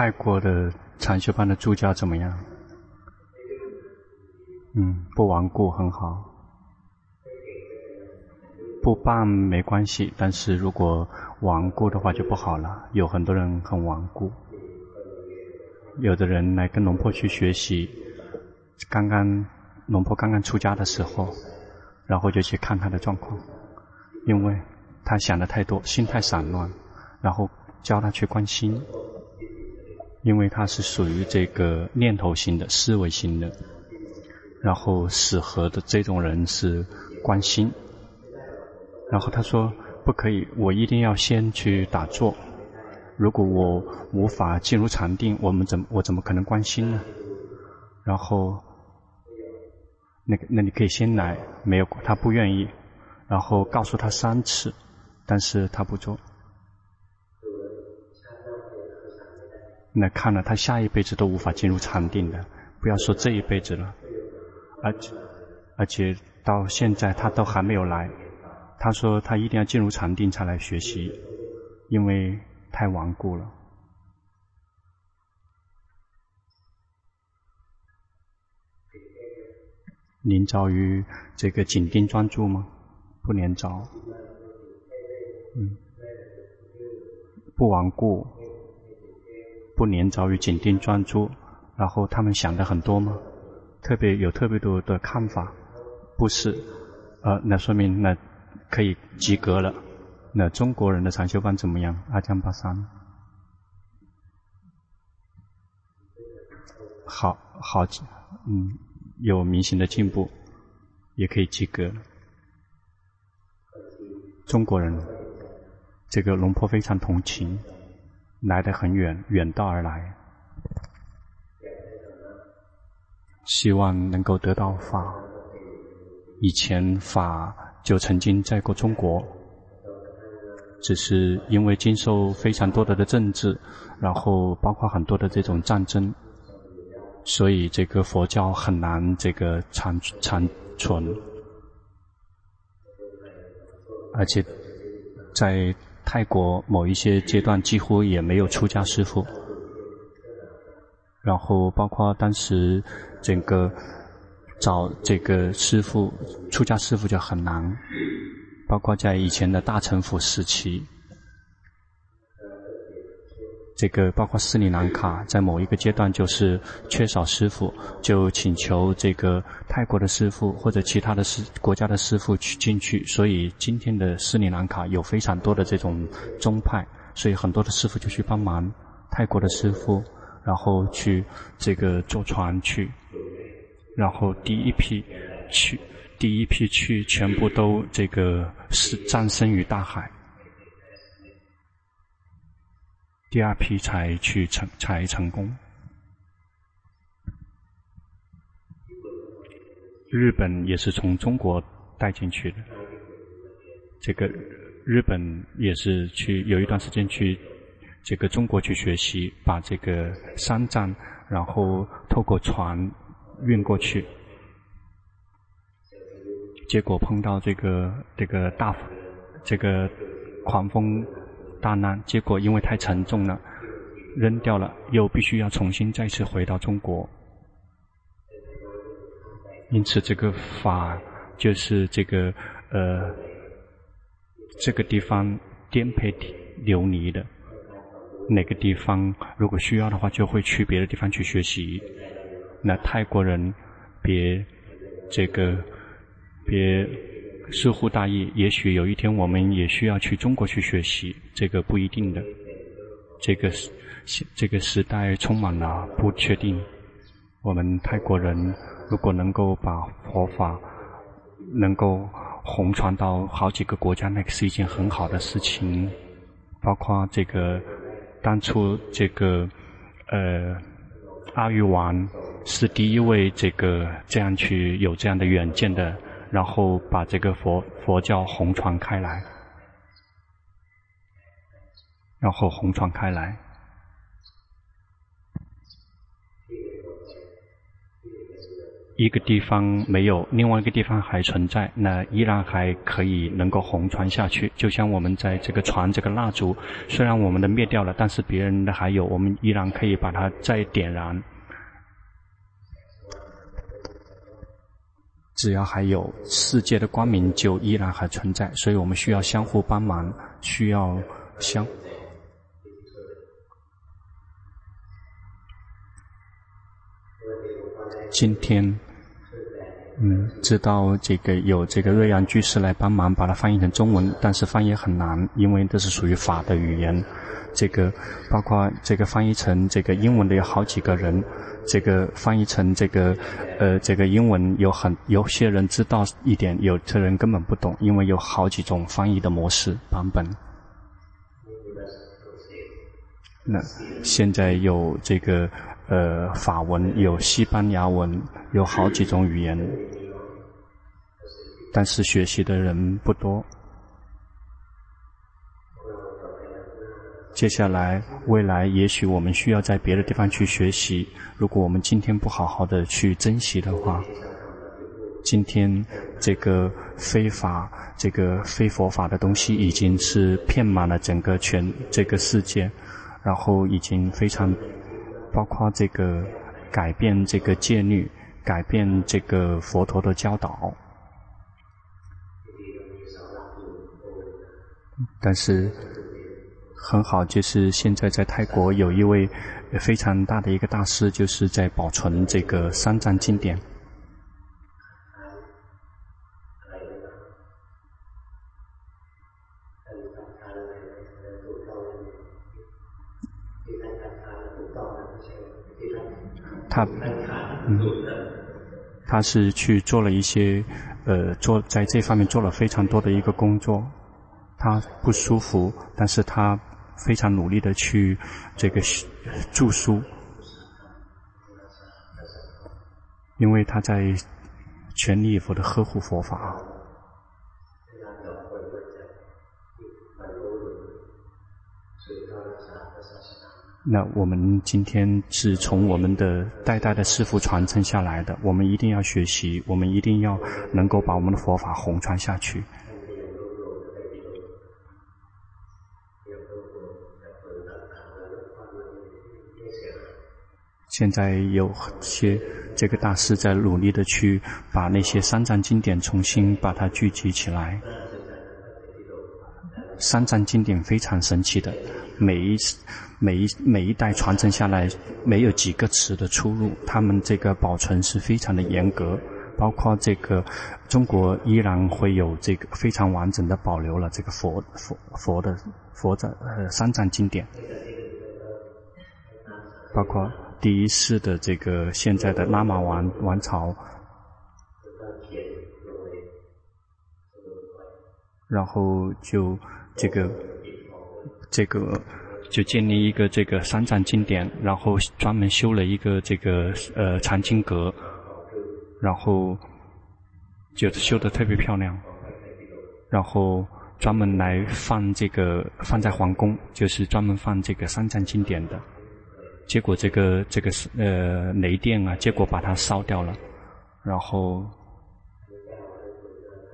泰国的禅修班的助教怎么样？嗯，不顽固很好。不办没关系，但是如果顽固的话就不好了。有很多人很顽固，有的人来跟龙婆去学习，刚刚龙婆刚刚出家的时候，然后就去看他的状况，因为他想的太多，心太散乱，然后教他去观心，因为他是属于这个念头型的、思维型的，然后适合的这种人是关心。然后他说：“不可以，我一定要先去打坐。如果我无法进入禅定，我们怎我怎么可能关心呢？”然后，那个，那你可以先来，没有，他不愿意。然后告诉他三次，但是他不做。那看了他下一辈子都无法进入禅定的，不要说这一辈子了，而且而且到现在他都还没有来。他说：“他一定要进入禅定才来学习，因为太顽固了。”黏着于这个紧盯专注吗？不黏着。嗯，不顽固，不年早于紧盯专注。然后他们想的很多吗？特别有特别多的看法？不是。呃，那说明那。可以及格了。那中国人的禅修班怎么样？阿江巴桑，好好，嗯，有明显的进步，也可以及格。中国人，这个龙婆非常同情，来得很远，远道而来，希望能够得到法。以前法。就曾经在过中国，只是因为经受非常多的的政治，然后包括很多的这种战争，所以这个佛教很难这个长长存，而且在泰国某一些阶段几乎也没有出家师傅，然后包括当时整个。找这个师傅，出家师傅就很难，包括在以前的大乘府时期，这个包括斯里兰卡，在某一个阶段就是缺少师傅，就请求这个泰国的师傅或者其他的师国家的师傅去进去，所以今天的斯里兰卡有非常多的这种宗派，所以很多的师傅就去帮忙泰国的师傅，然后去这个坐船去。然后第一批去，第一批去，全部都这个是葬身于大海。第二批才去成才成功。日本也是从中国带进去的。这个日本也是去有一段时间去这个中国去学习，把这个三藏，然后透过船。运过去，结果碰到这个这个大这个狂风大难，结果因为太沉重了，扔掉了，又必须要重新再次回到中国。因此，这个法就是这个呃这个地方颠沛流离的，哪个地方如果需要的话，就会去别的地方去学习。那泰国人别这个别疏忽大意，也许有一天我们也需要去中国去学习，这个不一定的。这个时这个时代充满了不确定。我们泰国人如果能够把佛法能够弘传到好几个国家，那个是一件很好的事情。包括这个当初这个呃。阿育王是第一位这个这样去有这样的远见的，然后把这个佛佛教弘传开来，然后弘传开来。一个地方没有，另外一个地方还存在，那依然还可以能够红传下去。就像我们在这个传这个蜡烛，虽然我们的灭掉了，但是别人的还有，我们依然可以把它再点燃。只要还有世界的光明，就依然还存在。所以我们需要相互帮忙，需要相。今天。嗯，知道这个有这个瑞阳居士来帮忙把它翻译成中文，但是翻译很难，因为这是属于法的语言。这个包括这个翻译成这个英文的有好几个人，这个翻译成这个呃这个英文有很有些人知道一点，有的人根本不懂，因为有好几种翻译的模式版本。那现在有这个。呃，法文有西班牙文，有好几种语言，但是学习的人不多。接下来，未来也许我们需要在别的地方去学习。如果我们今天不好好的去珍惜的话，今天这个非法、这个非佛法的东西已经是遍满了整个全这个世界，然后已经非常。包括这个改变这个戒律，改变这个佛陀的教导。但是很好，就是现在在泰国有一位非常大的一个大师，就是在保存这个三藏经典。他，嗯，他是去做了一些，呃，做在这方面做了非常多的一个工作。他不舒服，但是他非常努力的去这个著书，因为他在全力以赴的呵护佛法。那我们今天是从我们的代代的师父传承下来的，我们一定要学习，我们一定要能够把我们的佛法弘传下去。现在有些这个大师在努力的去把那些三藏经典重新把它聚集起来。三藏经典非常神奇的，每一次。每一每一代传承下来，没有几个词的出入，他们这个保存是非常的严格，包括这个中国依然会有这个非常完整的保留了这个佛佛佛的佛的呃三藏经典，包括第一世的这个现在的拉玛王王朝，然后就这个这个。就建立一个这个三藏经典，然后专门修了一个这个呃藏经阁，然后就修的特别漂亮，然后专门来放这个放在皇宫，就是专门放这个三藏经典的。结果这个这个是呃雷电啊，结果把它烧掉了，然后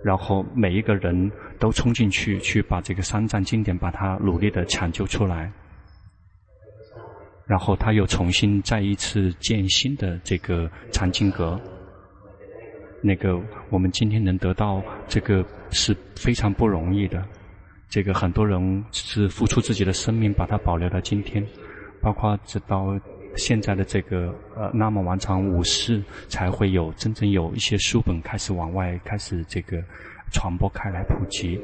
然后每一个人都冲进去去把这个三藏经典把它努力的抢救出来。然后他又重新再一次建新的这个藏经阁，那个我们今天能得到这个是非常不容易的，这个很多人是付出自己的生命把它保留到今天，包括直到现在的这个呃拉玛王朝五世才会有真正有一些书本开始往外开始这个传播开来普及，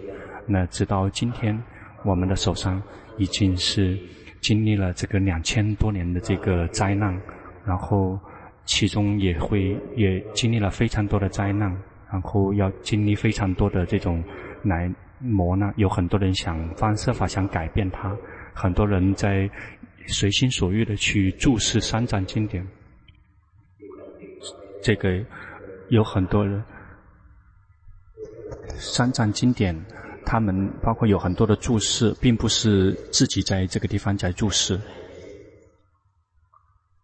那直到今天我们的手上已经是。经历了这个两千多年的这个灾难，然后其中也会也经历了非常多的灾难，然后要经历非常多的这种来磨难，有很多人想方设法想改变它，很多人在随心所欲的去注释三藏经典，这个有很多人三藏经典。他们包括有很多的注释，并不是自己在这个地方在注释，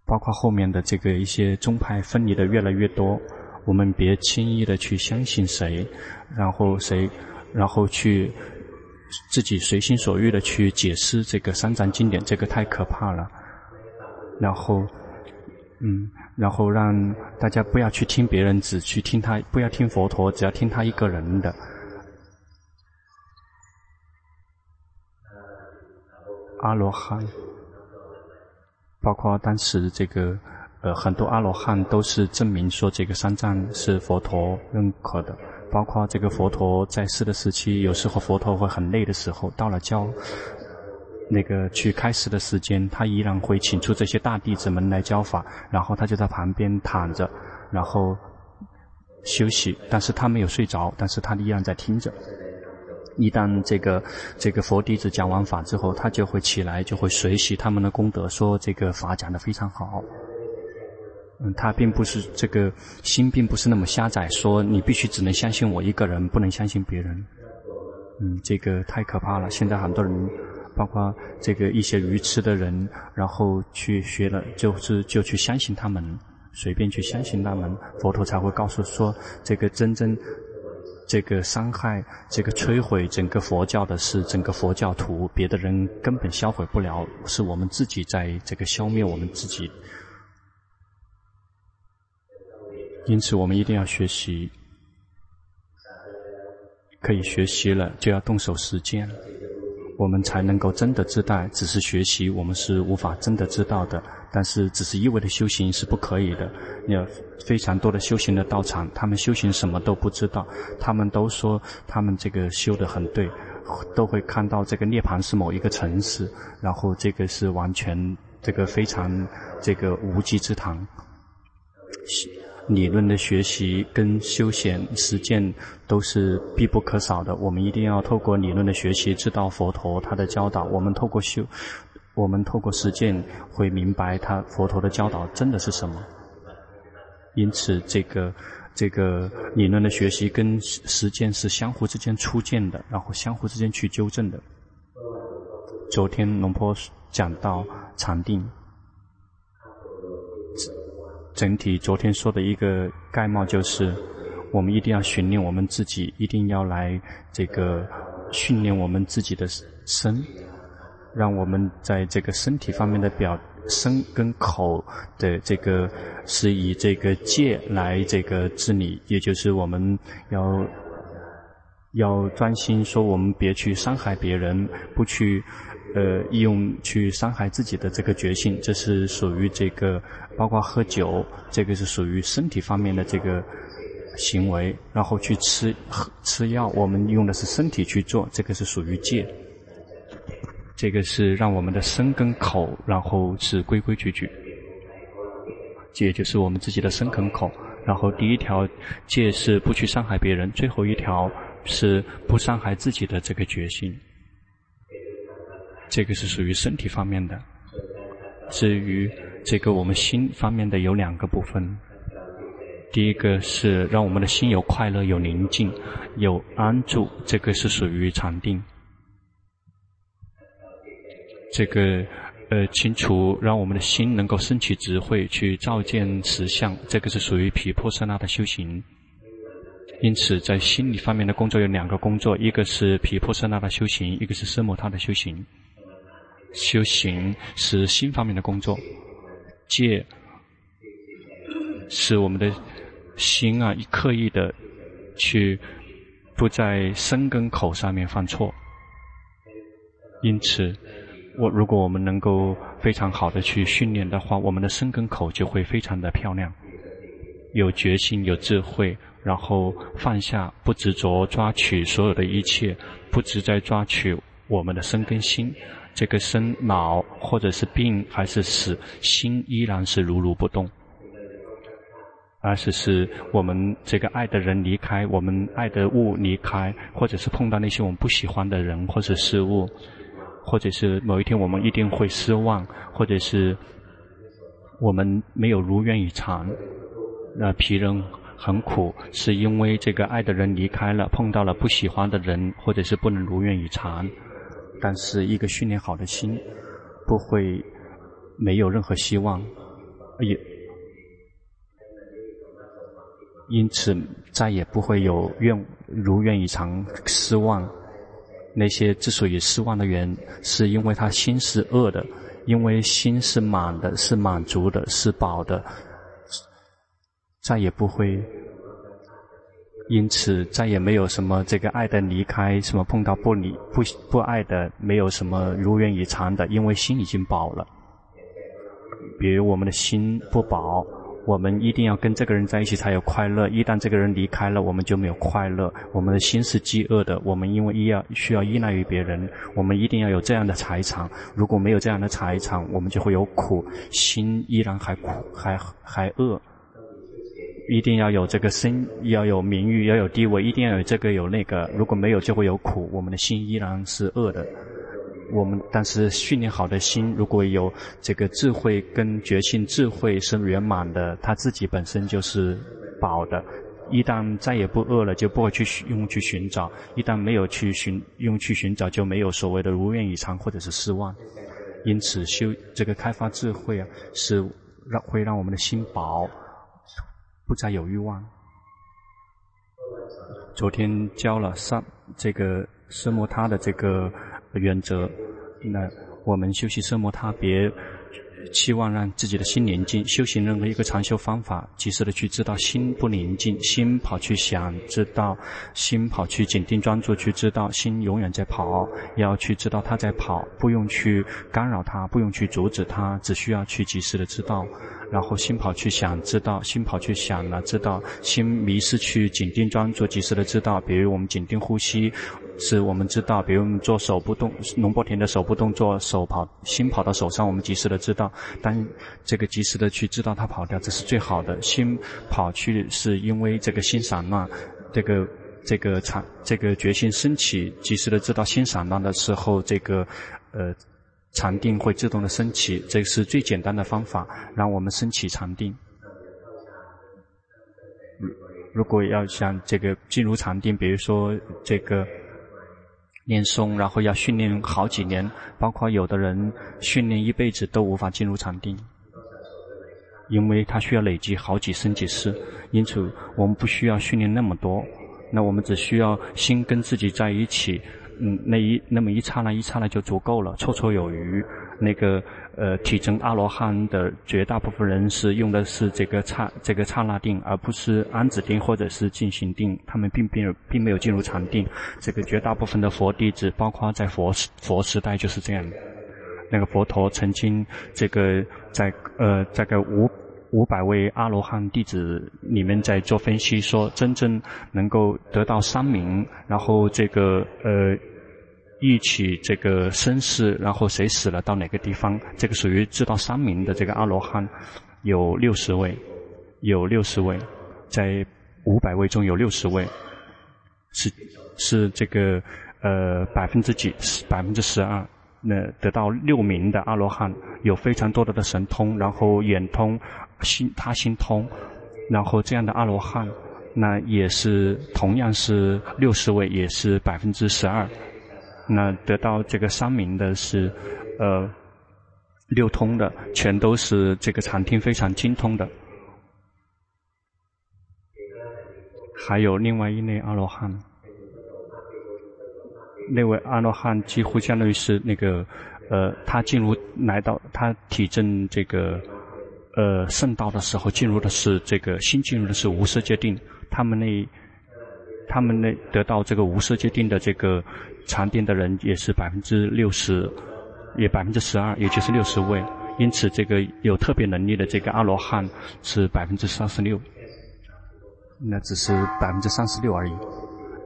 包括后面的这个一些宗派分离的越来越多，我们别轻易的去相信谁，然后谁，然后去自己随心所欲的去解释这个三藏经典，这个太可怕了。然后，嗯，然后让大家不要去听别人，只去听他，不要听佛陀，只要听他一个人的。阿罗汉，包括当时这个呃很多阿罗汉都是证明说这个三藏是佛陀认可的，包括这个佛陀在世的时期，有时候佛陀会很累的时候，到了教那个去开示的时间，他依然会请出这些大弟子们来教法，然后他就在旁边躺着，然后休息，但是他没有睡着，但是他依然在听着。一旦这个这个佛弟子讲完法之后，他就会起来，就会随喜他们的功德，说这个法讲得非常好。嗯，他并不是这个心，并不是那么狭窄，说你必须只能相信我一个人，不能相信别人。嗯，这个太可怕了。现在很多人，包括这个一些愚痴的人，然后去学了，就是就去相信他们，随便去相信他们，佛陀才会告诉说这个真正。这个伤害、这个摧毁整个佛教的是整个佛教徒，别的人根本销毁不了，是我们自己在这个消灭我们自己。因此，我们一定要学习，可以学习了就要动手实践，我们才能够真的知道。只是学习，我们是无法真的知道的。但是，只是一味的修行是不可以的。有非常多的修行的道场，他们修行什么都不知道，他们都说他们这个修得很对，都会看到这个涅槃是某一个城市，然后这个是完全这个非常这个无稽之谈。理论的学习跟修行实践都是必不可少的。我们一定要透过理论的学习，知道佛陀他的教导。我们透过修。我们透过实践会明白他佛陀的教导真的是什么，因此这个这个理论的学习跟实践是相互之间出现的，然后相互之间去纠正的。昨天龙坡讲到禅定，整体昨天说的一个概貌就是，我们一定要训练我们自己，一定要来这个训练我们自己的身。让我们在这个身体方面的表身跟口的这个是以这个戒来这个治理，也就是我们要要专心说，我们别去伤害别人，不去呃用去伤害自己的这个决心，这是属于这个包括喝酒，这个是属于身体方面的这个行为，然后去吃喝吃药，我们用的是身体去做，这个是属于戒。这个是让我们的身跟口，然后是规规矩矩，戒就是我们自己的身跟口。然后第一条戒是不去伤害别人，最后一条是不伤害自己的这个决心。这个是属于身体方面的。至于这个我们心方面的有两个部分，第一个是让我们的心有快乐、有宁静、有安住，这个是属于禅定。这个，呃，清除让我们的心能够升起智慧，去照见实相，这个是属于毗婆舍那的修行。因此，在心理方面的工作有两个工作，一个是毗婆舍那的修行，一个是奢摩他的修行。修行是心方面的工作，戒使我们的心啊，刻意的去不在生根口上面犯错。因此。我如果我们能够非常好的去训练的话，我们的生根口就会非常的漂亮，有决心、有智慧，然后放下不执着抓取所有的一切，不执在抓取我们的生根心，这个生老或者是病还是死，心依然是如如不动，而是是我们这个爱的人离开，我们爱的物离开，或者是碰到那些我们不喜欢的人或者事物。或者是某一天我们一定会失望，或者是我们没有如愿以偿，那别人很苦，是因为这个爱的人离开了，碰到了不喜欢的人，或者是不能如愿以偿。但是一个训练好的心，不会没有任何希望，也因此再也不会有愿如愿以偿失望。那些之所以失望的人，是因为他心是恶的，因为心是满的，是满足的，是饱的，再也不会。因此，再也没有什么这个爱的离开，什么碰到不离不不爱的，没有什么如愿以偿的，因为心已经饱了。比如我们的心不饱，我们一定要跟这个人在一起才有快乐。一旦这个人离开了，我们就没有快乐。我们的心是饥饿的，我们因为依要需要依赖于别人，我们一定要有这样的财产。如果没有这样的财产，我们就会有苦，心依然还苦，还还饿。一定要有这个身，要有名誉，要有地位，一定要有这个有那个。如果没有，就会有苦。我们的心依然是恶的。我们但是训练好的心，如果有这个智慧跟觉性，智慧是圆满的，他自己本身就是饱的。一旦再也不饿了，就不会去用去寻找；一旦没有去寻用去寻找，就没有所谓的如愿以偿或者是失望。因此修这个开发智慧啊，是让会让我们的心饱。不再有欲望。昨天教了三这个奢摩他的这个原则，那我们休息奢摩他别。期望让自己的心宁静，修行任何一个禅修方法，及时的去知道心不宁静，心跑去想，知道心跑去紧盯专注，去知道心永远在跑，要去知道它在跑，不用去干扰它，不用去阻止它，只需要去及时的知道。然后心跑去想，知道心跑去想了，知道心迷失去紧盯专注，及时的知道。比如我们紧盯呼吸。是我们知道，比如我们做手部动，龙波田的手部动作，手跑，心跑到手上，我们及时的知道，但这个及时的去知道它跑掉，这是最好的。心跑去是因为这个心散乱，这个这个禅这个决心升起，及时的知道心散乱的时候，这个呃禅定会自动的升起，这是最简单的方法，让我们升起禅定。如果要想这个进入禅定，比如说这个。练松，然后要训练好几年，包括有的人训练一辈子都无法进入禅定，因为他需要累积好几生几世。因此，我们不需要训练那么多，那我们只需要心跟自己在一起，嗯，那一那么一刹那一刹那就足够了，绰绰有余。那个。呃，体证阿罗汉的绝大部分人是用的是这个刹这个刹那定，而不是安止定或者是静心定。他们并并没有并没有进入禅定。这个绝大部分的佛弟子，包括在佛佛时代就是这样。那个佛陀曾经这个在呃这个五五百位阿罗汉弟子里面在做分析，说真正能够得到三明，然后这个呃。一起这个生死，然后谁死了到哪个地方，这个属于知道三明的这个阿罗汉，有六十位，有六十位，在五百位中有六十位，是是这个呃百分之几百分之十二，那得到六名的阿罗汉有非常多的的神通，然后眼通心他心通，然后这样的阿罗汉，那也是同样是六十位，也是百分之十二。那得到这个三明的是，呃，六通的，全都是这个禅定非常精通的。还有另外一类阿罗汉，那位阿罗汉几乎相当于是那个，呃，他进入来到他体证这个，呃，圣道的时候，进入的是这个新进入的是无色界定，他们那。他们那得到这个无色界定的这个禅定的人也是百分之六十，也百分之十二，也就是六十位。因此，这个有特别能力的这个阿罗汉是百分之三十六，那只是百分之三十六而已。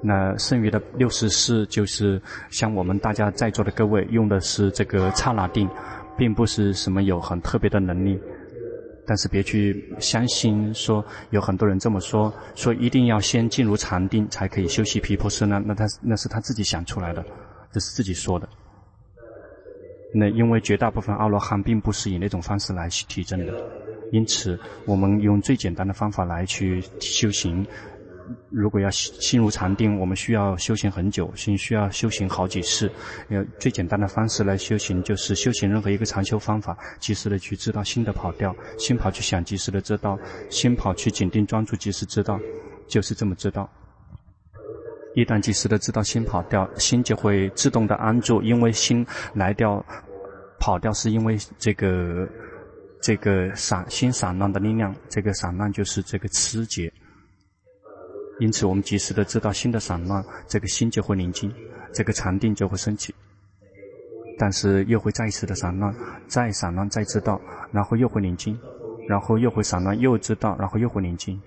那剩余的六十四就是像我们大家在座的各位用的是这个刹那定，并不是什么有很特别的能力。但是别去相信说有很多人这么说，说一定要先进入禅定才可以修习皮婆舍那，那他那是他自己想出来的，这是自己说的。那因为绝大部分阿罗汉并不是以那种方式来去提证的，因此我们用最简单的方法来去修行，如果要心心如禅定，我们需要修行很久，心需要修行好几世。呃，最简单的方式来修行，就是修行任何一个禅修方法，及时的去知道心的跑掉，心跑去想，及时的知道；心跑去紧盯专注，及时知道，就是这么知道。一旦及时的知道心跑掉，心就会自动的安住，因为心来掉、跑掉，是因为这个这个散心散乱的力量，这个散乱就是这个痴结。因此，我们及时的知道心的散乱，这个心就会宁静，这个禅定就会升起。但是又会再一次的散乱，再散乱再知道，然后又会宁静，然后又会散乱又知道，然后又会宁静。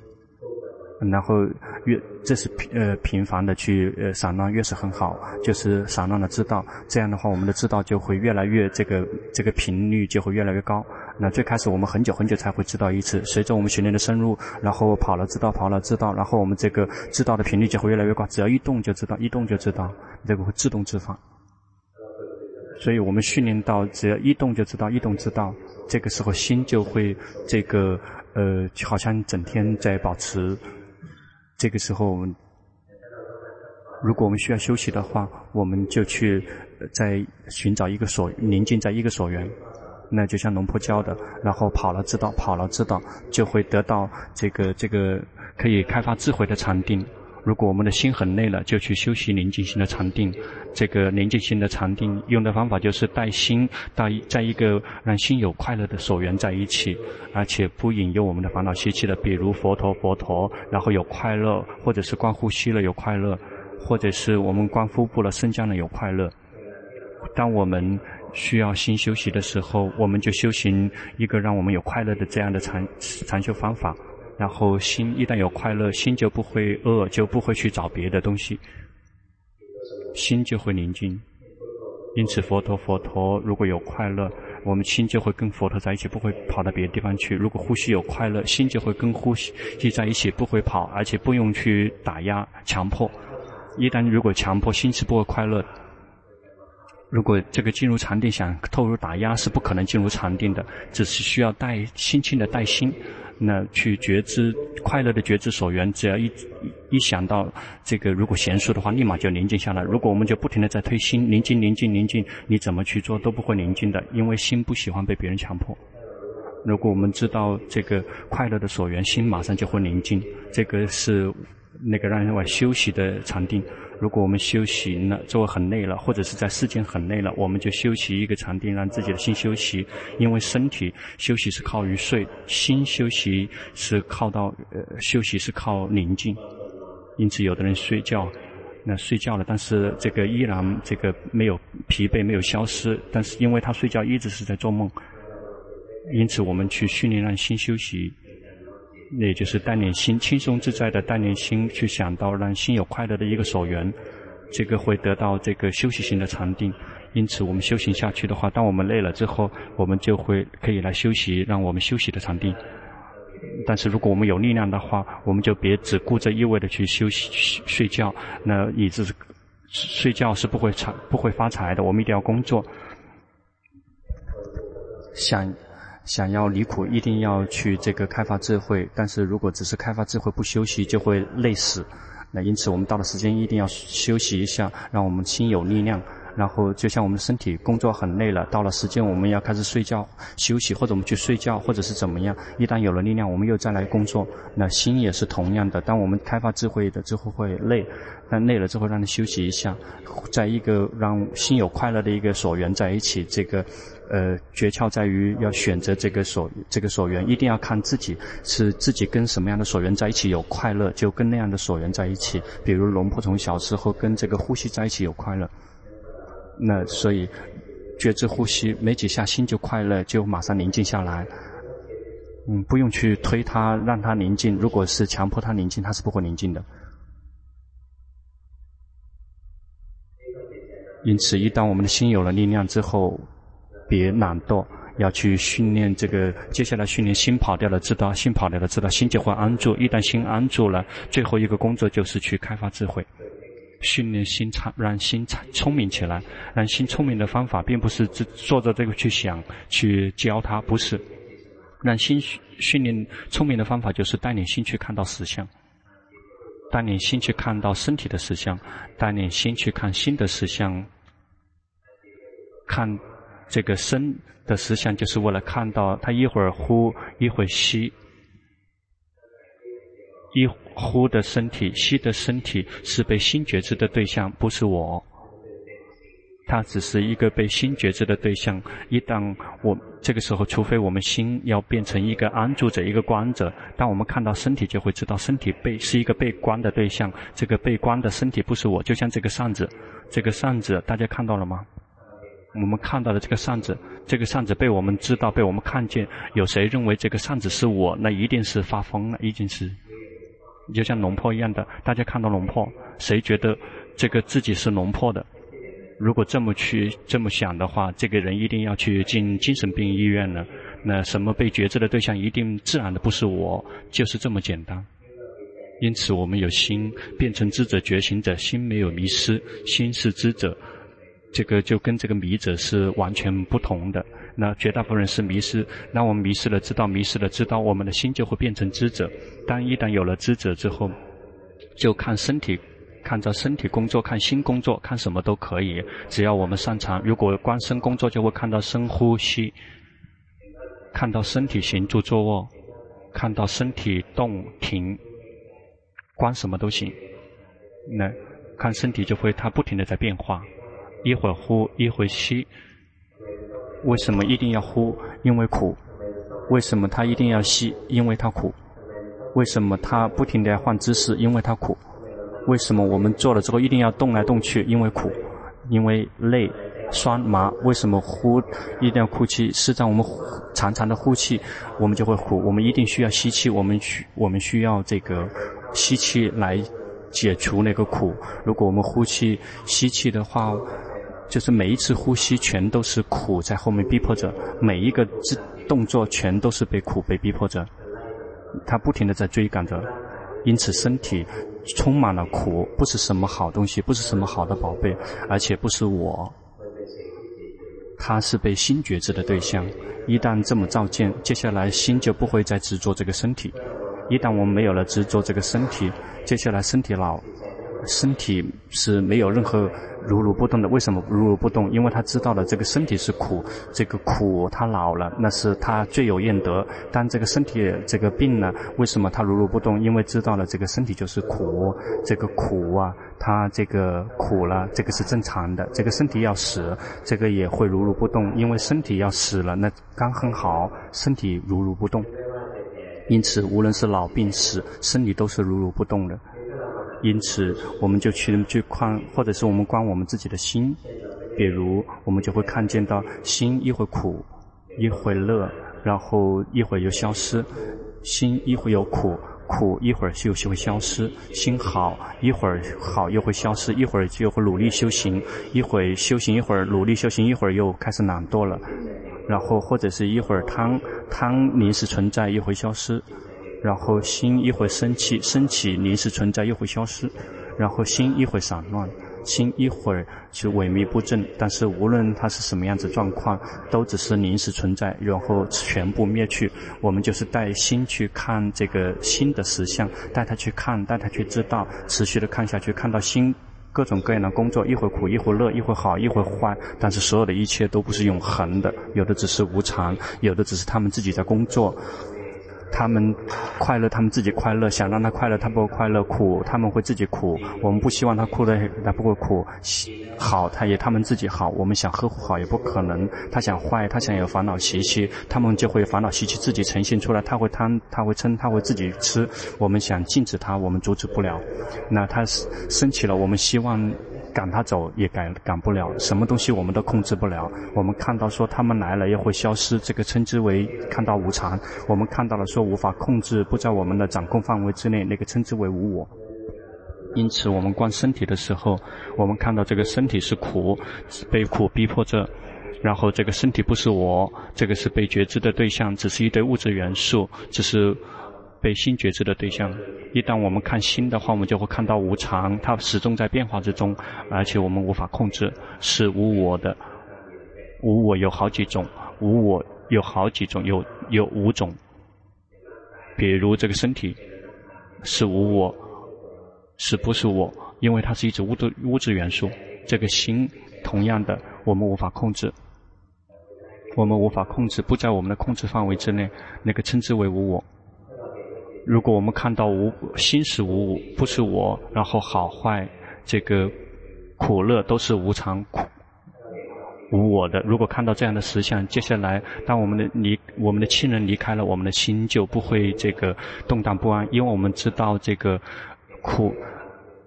然后越这是呃频繁的去呃散乱越是很好，就是散乱的知道，这样的话我们的知道就会越来越这个这个频率就会越来越高。那最开始我们很久很久才会知道一次，随着我们训练的深入，然后跑了知道跑了知道，然后我们这个知道的频率就会越来越高，只要一动就知道，一动就知道，这个会自动自发。所以我们训练到只要一动就知道，一动知道，这个时候心就会这个呃好像整天在保持。这个时候，如果我们需要休息的话，我们就去在寻找一个所宁静在一个所缘，那就像龙婆教的，然后跑了知道，跑了知道，就会得到这个这个可以开发智慧的禅定。如果我们的心很累了，就去修习宁静心的禅定。这个宁静心的禅定用的方法就是带心到在一个让心有快乐的所缘在一起，而且不引诱我们的烦恼习气的，比如佛陀佛陀，然后有快乐，或者是观呼吸了有快乐，或者是我们观腹部了升降了有快乐。当我们需要心休息的时候，我们就修行一个让我们有快乐的这样的禅禅修方法。然后心一旦有快乐，心就不会饿，就不会去找别的东西，心就会宁静。因此，佛陀佛陀如果有快乐，我们心就会跟佛陀在一起，不会跑到别的地方去。如果呼吸有快乐，心就会跟呼吸在一起，不会跑，而且不用去打压、强迫。一旦如果强迫，心是不会快乐的。如果这个进入禅定想透入打压，是不可能进入禅定的，只是需要带轻轻的带心。那去觉知快乐的觉知所缘，只要一一想到这个，如果娴熟的话，立马就宁静下来。如果我们就不停地在推心，宁静宁静宁静，你怎么去做都不会宁静的，因为心不喜欢被别人强迫。如果我们知道这个快乐的所缘，心马上就会宁静。这个是那个让人往休息的禅定。如果我们修行了，做很累了，或者是在世间很累了，我们就休息一个禅定，让自己的心休息。因为身体休息是靠于睡，心休息是靠到呃休息是靠宁静。因此，有的人睡觉，那睡觉了，但是这个依然这个没有疲惫，没有消失。但是因为他睡觉一直是在做梦，因此我们去训练让心休息。那也就是带领心轻松自在的带领心去想到让心有快乐的一个所缘，这个会得到这个休息型的禅定。因此，我们修行下去的话，当我们累了之后，我们就会可以来休息，让我们休息的禅定。但是，如果我们有力量的话，我们就别只顾着一味的去休息睡觉，那以致睡觉是不会财不会发财的。我们一定要工作，想。想要离苦，一定要去这个开发智慧。但是如果只是开发智慧不休息，就会累死。那因此，我们到了时间一定要休息一下，让我们心有力量。然后，就像我们身体工作很累了，到了时间我们要开始睡觉休息，或者我们去睡觉，或者是怎么样。一旦有了力量，我们又再来工作。那心也是同样的。当我们开发智慧的之后会累，但累了之后让你休息一下，在一个让心有快乐的一个所缘在一起，这个。呃，诀窍在于要选择这个所这个所缘，一定要看自己是自己跟什么样的所缘在一起有快乐，就跟那样的所缘在一起。比如龙婆从小时候跟这个呼吸在一起有快乐，那所以觉知呼吸没几下心就快乐，就马上宁静下来。嗯，不用去推他让他宁静，如果是强迫他宁静，他是不会宁静的。因此，一旦我们的心有了力量之后，别懒惰，要去训练这个。接下来训练心跑掉了，知道心跑掉了，知道心就会安住。一旦心安住了，最后一个工作就是去开发智慧，训练心聪，让心聪明起来。让心聪明的方法，并不是只坐着这个去想，去教他，不是。让心训练聪明的方法，就是带领心去看到实相。带领心去看到身体的实相，带领心去看心的实相，看这个身的实相，就是为了看到他一会儿呼，一会儿吸。一呼的身体，吸的身体是被心觉知的对象，不是我。它只是一个被心觉知的对象。一旦我这个时候，除非我们心要变成一个安住者、一个观者，当我们看到身体，就会知道身体被是一个被观的对象。这个被观的身体不是我，就像这个扇子，这个扇子大家看到了吗？我们看到的这个扇子，这个扇子被我们知道、被我们看见。有谁认为这个扇子是我？那一定是发疯了，一定是。就像龙婆一样的，大家看到龙婆，谁觉得这个自己是龙婆的？如果这么去这么想的话，这个人一定要去进精神病医院了。那什么被觉知的对象，一定自然的不是我，就是这么简单。因此，我们有心变成知者觉醒者，心没有迷失，心是知者，这个就跟这个迷者是完全不同的。那绝大部分人是迷失，那我们迷失了，知道迷失了，知道我们的心就会变成知者。当一旦有了知者之后，就看身体，看着身体工作，看心工作，看什么都可以，只要我们擅长。如果观身工作，就会看到深呼吸，看到身体行住坐卧，看到身体动停，观什么都行。那看身体就会，它不停的在变化，一会儿呼，一会儿吸。为什么一定要呼？因为苦。为什么他一定要吸？因为他苦。为什么他不停地换姿势？因为他苦。为什么我们做了之后一定要动来动去？因为苦。因为累、酸、麻。为什么呼一定要哭泣？是在我们长长的呼气，我们就会苦。我们一定需要吸气，我们需我们需要这个吸气来解除那个苦。如果我们呼气、吸气的话。就是每一次呼吸全都是苦在后面逼迫着，每一个动作全都是被苦被逼迫着，他不停的在追赶着，因此身体充满了苦，不是什么好东西，不是什么好的宝贝，而且不是我，他是被心觉知的对象。一旦这么照见，接下来心就不会再执着这个身体。一旦我们没有了执着这个身体，接下来身体老。身体是没有任何如如不动的，为什么如如不动？因为他知道了这个身体是苦，这个苦他老了，那是他罪有应得。但这个身体这个病呢，为什么他如如不动？因为知道了这个身体就是苦，这个苦啊，他这个苦了，这个是正常的。这个身体要死，这个也会如如不动，因为身体要死了，那刚很好，身体如如不动。因此，无论是老病死，身体都是如如不动的。因此，我们就去去观，或者是我们观我们自己的心。比如，我们就会看见到心一会苦，一会乐，然后一会又消失。心一会有苦，苦一会儿就就会消失。心好，一会儿好又会消失，一会儿就会努力修行，一会儿修行一会儿努力修行，一会儿又开始懒惰了。然后或者是一会儿贪贪临时存在，一会消失。然后心一会升起，升起临时存在又会消失；然后心一会散乱，心一会儿就萎靡不振。但是无论它是什么样子状况，都只是临时存在，然后全部灭去。我们就是带心去看这个心的实相，带他去看，带他去知道，持续的看下去，看到心各种各样的工作，一会苦，一会乐，一会好，一会坏。但是所有的一切都不是永恒的，有的只是无常，有的只是他们自己在工作。他们快乐，他们自己快乐；想让他快乐，他不会快乐；苦，他们会自己苦。我们不希望他哭的，他不会苦。好，他也他们自己好。我们想呵护好也不可能。他想坏，他想有烦恼习气，他们就会烦恼习气自己呈现出来。他会贪，他会嗔，他会自己吃。我们想禁止他，我们阻止不了。那他生起了，我们希望。赶他走也赶赶不了，什么东西我们都控制不了。我们看到说他们来了又会消失，这个称之为看到无常。我们看到了说无法控制，不在我们的掌控范围之内，那个称之为无我。因此，我们观身体的时候，我们看到这个身体是苦，被苦逼迫着，然后这个身体不是我，这个是被觉知的对象，只是一堆物质元素，只是。被心觉知的对象，一旦我们看心的话，我们就会看到无常，它始终在变化之中，而且我们无法控制，是无我的。无我有好几种，无我有好几种，有有五种。比如这个身体是无我，是不是我？因为它是一种物质物质元素。这个心同样的，我们无法控制，我们无法控制，不在我们的控制范围之内，那个称之为无我。如果我们看到无心是无我，不是我，然后好坏这个苦乐都是无常苦无我的。如果看到这样的实相，接下来当我们的离我们的亲人离开了，我们的心就不会这个动荡不安，因为我们知道这个苦。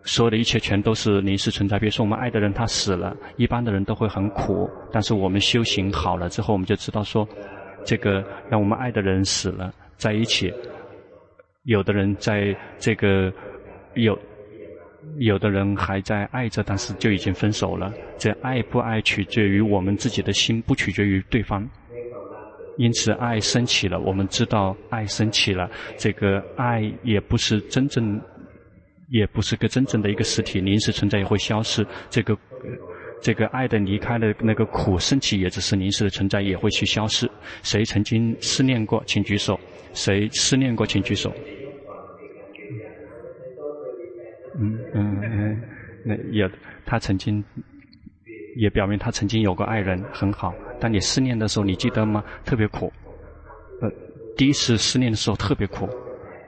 所有的一切全都是临时存在。比如说，我们爱的人他死了，一般的人都会很苦。但是我们修行好了之后，我们就知道说，这个让我们爱的人死了，在一起。有的人在这个有，有的人还在爱着，但是就已经分手了。这爱不爱取决于我们自己的心，不取决于对方。因此，爱升起了，我们知道爱升起了。这个爱也不是真正。也不是个真正的一个实体，临时存在也会消失。这个，这个爱的离开的那个苦升起，也只是临时的存在，也会去消失。谁曾经思念过，请举手。谁思念过，请举手。嗯嗯，那也他曾经，也表明他曾经有过爱人，很好。当你思念的时候，你记得吗？特别苦。呃，第一次思念的时候特别苦，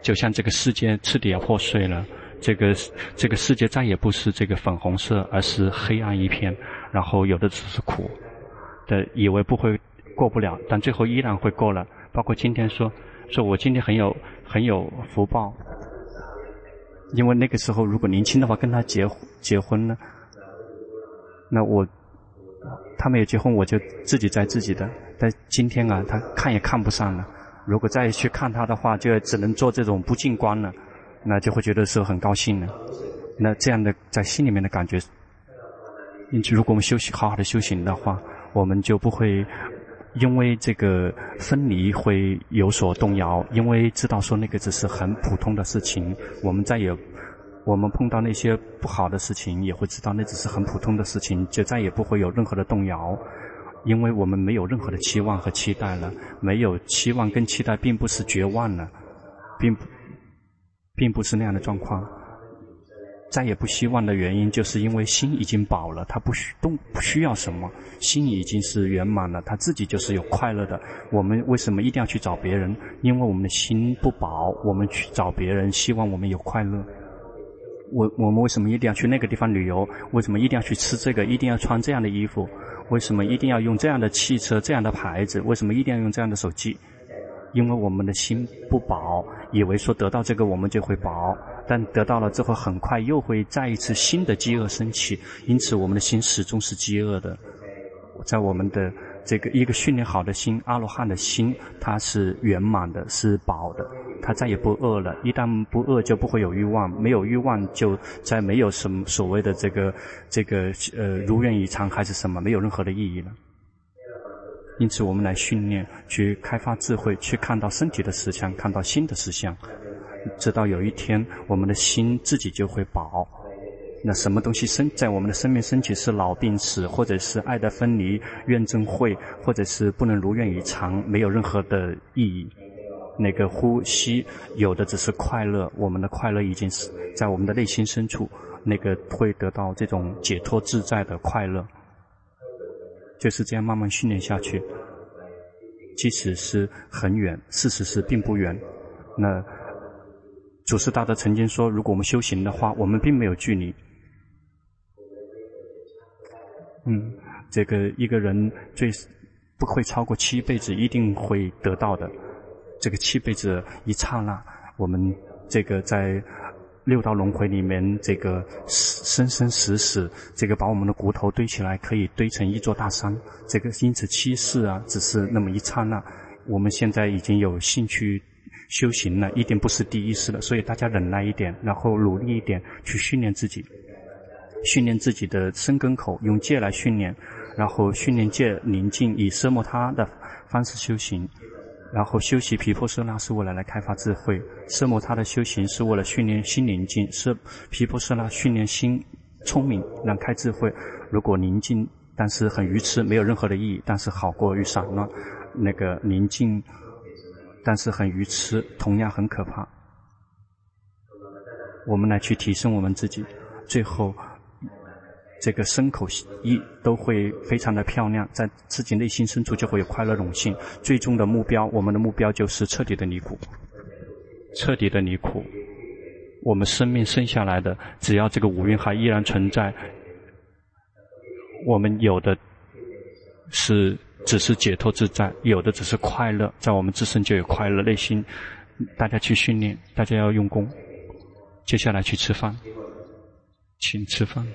就像这个世界彻底要破碎了。这个这个世界再也不是这个粉红色，而是黑暗一片。然后有的只是苦的，以为不会过不了，但最后依然会过了。包括今天说，说我今天很有很有福报，因为那个时候如果年轻的话跟他结结婚呢，那我他没有结婚，我就自己在自己的。但今天啊，他看也看不上了。如果再去看他的话，就只能做这种不净观了。那就会觉得是很高兴了，那这样的在心里面的感觉，因此如果我们休息好好的修行的话，我们就不会因为这个分离会有所动摇，因为知道说那个只是很普通的事情，我们再也我们碰到那些不好的事情，也会知道那只是很普通的事情，就再也不会有任何的动摇，因为我们没有任何的期望和期待了，没有期望跟期待，并不是绝望了，并不。并不是那样的状况，再也不希望的原因，就是因为心已经饱了，他不需都不需要什么，心已经是圆满了，他自己就是有快乐的。我们为什么一定要去找别人？因为我们的心不饱，我们去找别人，希望我们有快乐。我我们为什么一定要去那个地方旅游？为什么一定要去吃这个？一定要穿这样的衣服？为什么一定要用这样的汽车、这样的牌子？为什么一定要用这样的手机？因为我们的心不饱，以为说得到这个我们就会饱，但得到了之后很快又会再一次新的饥饿升起，因此我们的心始终是饥饿的。在我们的这个一个训练好的心，阿罗汉的心，它是圆满的，是饱的，它再也不饿了。一旦不饿，就不会有欲望，没有欲望，就再没有什么所谓的这个这个呃如愿以偿还是什么，没有任何的意义了。因此，我们来训练，去开发智慧，去看到身体的实相，看到心的实相，直到有一天，我们的心自己就会饱。那什么东西生在我们的生命升起是老病死，或者是爱的分离、怨憎会，或者是不能如愿以偿，没有任何的意义。那个呼吸有的只是快乐，我们的快乐已经是在我们的内心深处，那个会得到这种解脱自在的快乐。就是这样慢慢训练下去，即使是很远，事实是并不远。那祖师大德曾经说，如果我们修行的话，我们并没有距离。嗯，这个一个人最不会超过七辈子，一定会得到的。这个七辈子一刹那，我们这个在。六道轮回里面，这个生生死死，这个把我们的骨头堆起来，可以堆成一座大山。这个因此七世啊，只是那么一刹那。我们现在已经有兴趣修行了，一定不是第一世了。所以大家忍耐一点，然后努力一点，去训练自己，训练自己的生根口，用戒来训练，然后训练戒宁静，以奢摩他的方式修行。然后修习毗婆舍那是为了来开发智慧，奢摩他的修行是为了训练心宁静，是毗婆舍那训练心聪明，让开智慧。如果宁静，但是很愚痴，没有任何的意义，但是好过于散乱。那个宁静，但是很愚痴，同样很可怕。我们来去提升我们自己，最后这个牲口一都会非常的漂亮，在自己内心深处就会有快乐荣幸。最终的目标，我们的目标就是彻底的离苦，彻底的离苦。我们生命生下来的，只要这个五蕴还依然存在，我们有的是只是解脱自在，有的只是快乐，在我们自身就有快乐内心。大家去训练，大家要用功。接下来去吃饭，请吃饭。